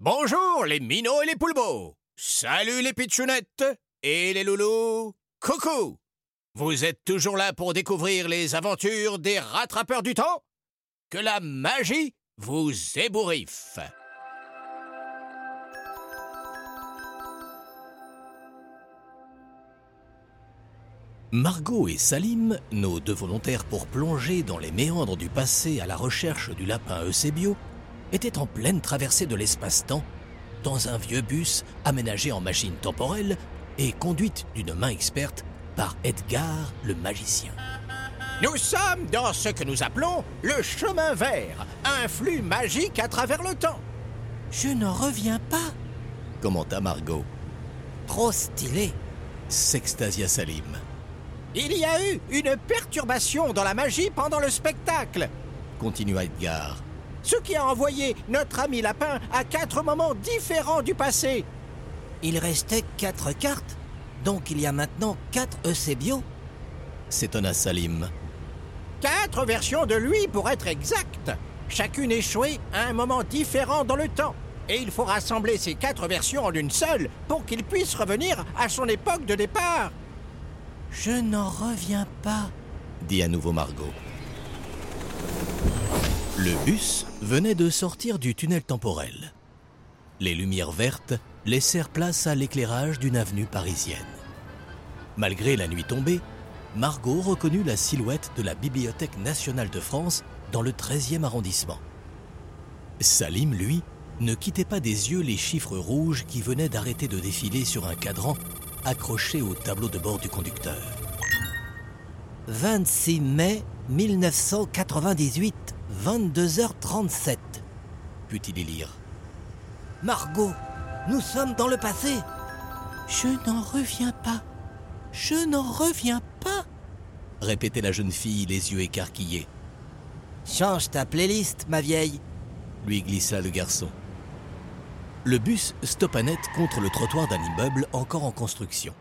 Bonjour les minots et les poulbeaux. Salut les pitchounettes et les loulous. Coucou. Vous êtes toujours là pour découvrir les aventures des rattrapeurs du temps? Que la magie vous ébouriffe. Margot et Salim, nos deux volontaires pour plonger dans les méandres du passé à la recherche du lapin Eusebio, étaient en pleine traversée de l'espace-temps dans un vieux bus aménagé en machine temporelle et conduite d'une main experte par Edgar le magicien. Nous sommes dans ce que nous appelons le chemin vert, un flux magique à travers le temps. Je n'en reviens pas. Commenta Margot. Trop stylé. S'extasia Salim. Il y a eu une perturbation dans la magie pendant le spectacle, Continua Edgar. Ce qui a envoyé notre ami lapin à quatre moments différents du passé. Il restait quatre cartes. Donc il y a maintenant quatre Eusebio. S'étonna Salim. Quatre versions de lui pour être exact. Chacune échouée à un moment différent dans le temps. Et il faut rassembler ces quatre versions en une seule pour qu'il puisse revenir à son époque de départ. Je n'en reviens pas. dit à nouveau Margot. Le bus venait de sortir du tunnel temporel. Les lumières vertes laissèrent place à l'éclairage d'une avenue parisienne. Malgré la nuit tombée, Margot reconnut la silhouette de la Bibliothèque nationale de France dans le 13e arrondissement. Salim, lui, ne quittait pas des yeux les chiffres rouges qui venaient d'arrêter de défiler sur un cadran accroché au tableau de bord du conducteur. 26 mai 1998, 22h37. Put-il y lire? Margot, nous sommes dans le passé. Je n'en reviens pas. Je n'en reviens pas. répétait la jeune fille, les yeux écarquillés. Change ta playlist, ma vieille. lui glissa le garçon. Le bus stoppa net contre le trottoir d'un immeuble encore en construction.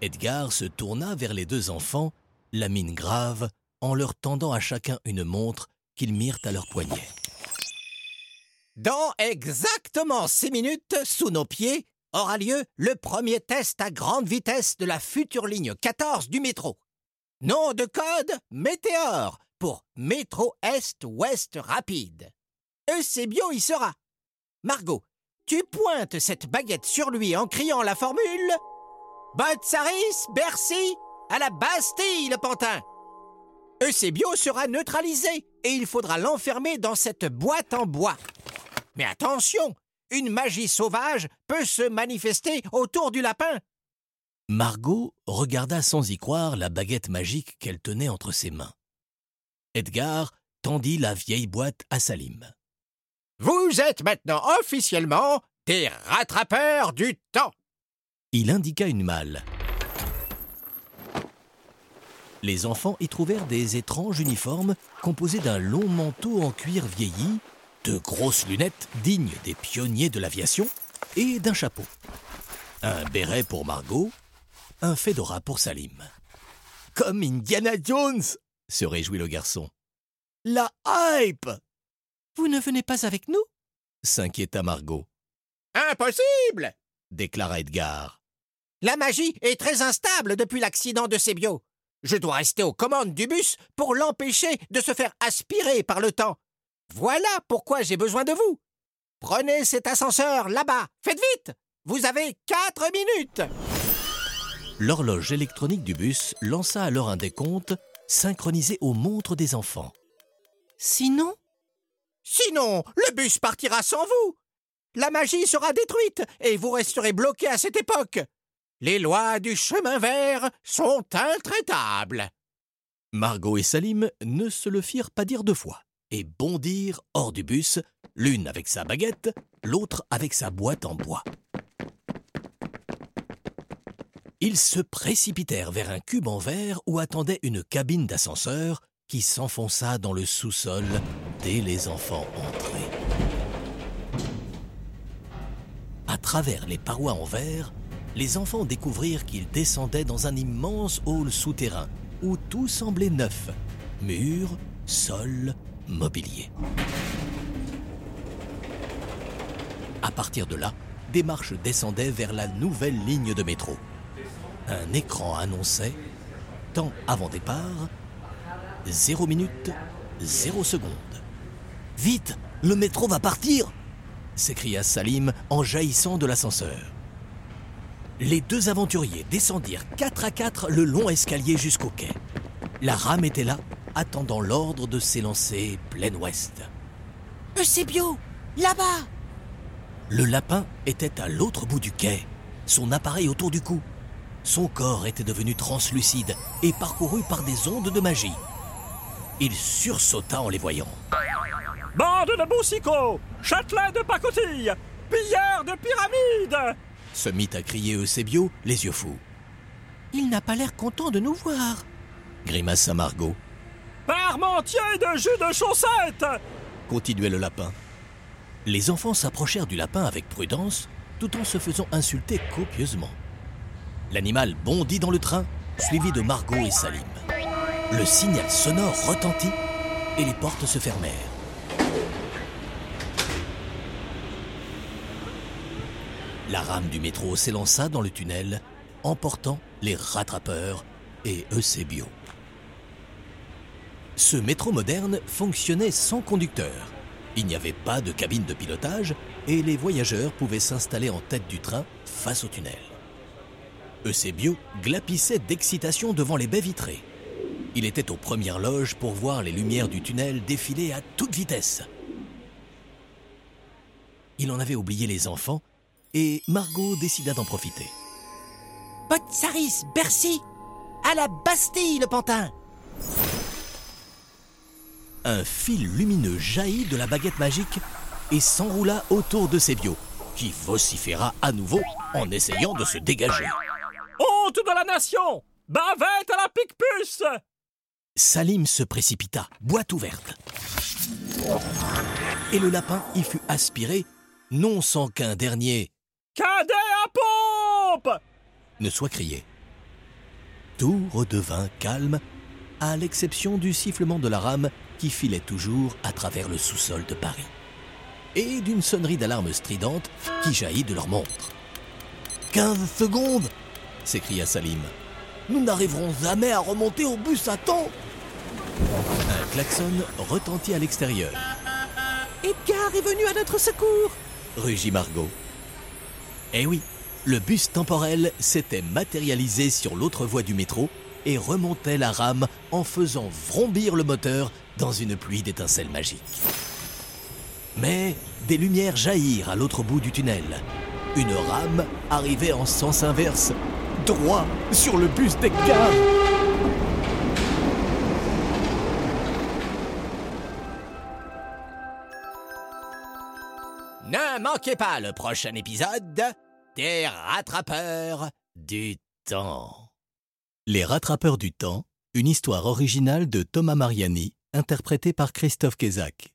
Edgar se tourna vers les deux enfants, la mine grave, en leur tendant à chacun une montre mirent à leur poignet. Dans exactement six minutes, sous nos pieds, aura lieu le premier test à grande vitesse de la future ligne 14 du métro. Nom de code Météore pour Métro Est-Ouest Rapide. Eusebio y sera. Margot, tu pointes cette baguette sur lui en criant la formule Botsaris, Bercy, à la Bastille, le pantin. Eusebio sera neutralisé et il faudra l'enfermer dans cette boîte en bois. Mais attention, une magie sauvage peut se manifester autour du lapin. Margot regarda sans y croire la baguette magique qu'elle tenait entre ses mains. Edgar tendit la vieille boîte à Salim. Vous êtes maintenant officiellement des rattrapeurs du temps. Il indiqua une malle. Les enfants y trouvèrent des étranges uniformes composés d'un long manteau en cuir vieilli, de grosses lunettes dignes des pionniers de l'aviation et d'un chapeau. Un béret pour Margot, un fedora pour Salim. Comme Indiana Jones se réjouit le garçon. La hype Vous ne venez pas avec nous s'inquiéta Margot, Impossible déclara Edgar. La magie est très instable depuis l'accident de Sébio. Je dois rester aux commandes du bus pour l'empêcher de se faire aspirer par le temps. Voilà pourquoi j'ai besoin de vous. Prenez cet ascenseur là-bas. Faites vite Vous avez quatre minutes L'horloge électronique du bus lança alors un décompte synchronisé aux montres des enfants. Sinon? Sinon, le bus partira sans vous. La magie sera détruite et vous resterez bloqué à cette époque. Les lois du chemin vert sont intraitables. Margot et Salim ne se le firent pas dire deux fois et bondirent hors du bus, l'une avec sa baguette, l'autre avec sa boîte en bois. Ils se précipitèrent vers un cube en verre où attendait une cabine d'ascenseur qui s'enfonça dans le sous-sol dès les enfants entrés. À travers les parois en verre, les enfants découvrirent qu'ils descendaient dans un immense hall souterrain où tout semblait neuf. Murs, sol, mobilier. À partir de là, des marches descendaient vers la nouvelle ligne de métro. Un écran annonçait Temps avant départ, 0 minutes, 0 secondes. Vite, le métro va partir s'écria Salim en jaillissant de l'ascenseur. Les deux aventuriers descendirent quatre à quatre le long escalier jusqu'au quai. La rame était là, attendant l'ordre de s'élancer plein ouest. Eusebio, là-bas Le lapin était à l'autre bout du quai, son appareil autour du cou. Son corps était devenu translucide et parcouru par des ondes de magie. Il sursauta en les voyant. Bande de boussicots, châtelains de pacotille, pilleurs de pyramides se mit à crier Eusebio, les yeux fous. Il n'a pas l'air content de nous voir, grimaça Margot. Parmentier de jus de chaussettes continuait le lapin. Les enfants s'approchèrent du lapin avec prudence, tout en se faisant insulter copieusement. L'animal bondit dans le train, suivi de Margot et Salim. Le signal sonore retentit et les portes se fermèrent. La rame du métro s'élança dans le tunnel, emportant les rattrapeurs et Eusebio. Ce métro moderne fonctionnait sans conducteur. Il n'y avait pas de cabine de pilotage et les voyageurs pouvaient s'installer en tête du train face au tunnel. Eusebio glapissait d'excitation devant les baies vitrées. Il était aux premières loges pour voir les lumières du tunnel défiler à toute vitesse. Il en avait oublié les enfants et Margot décida d'en profiter. Saris, Bercy À la Bastille, le pantin Un fil lumineux jaillit de la baguette magique et s'enroula autour de Sébio, qui vociféra à nouveau en essayant de se dégager. Honte de la nation Bavette à la pique-puce Salim se précipita, boîte ouverte. Et le lapin y fut aspiré, non sans qu'un dernier Cadet à pompe ne soit crié. Tout redevint calme, à l'exception du sifflement de la rame qui filait toujours à travers le sous-sol de Paris, et d'une sonnerie d'alarme stridente qui jaillit de leur montre. 15 secondes s'écria Salim. Nous n'arriverons jamais à remonter au bus à temps Un klaxon retentit à l'extérieur. Edgar est venu à notre secours rugit Margot. Eh oui, le bus temporel s'était matérialisé sur l'autre voie du métro et remontait la rame en faisant vrombir le moteur dans une pluie d'étincelles magiques. Mais des lumières jaillirent à l'autre bout du tunnel. Une rame arrivait en sens inverse, droit sur le bus d'Edgar. Ne manquez pas le prochain épisode des rattrapeurs du temps. Les rattrapeurs du temps, une histoire originale de Thomas Mariani, interprétée par Christophe Kézac.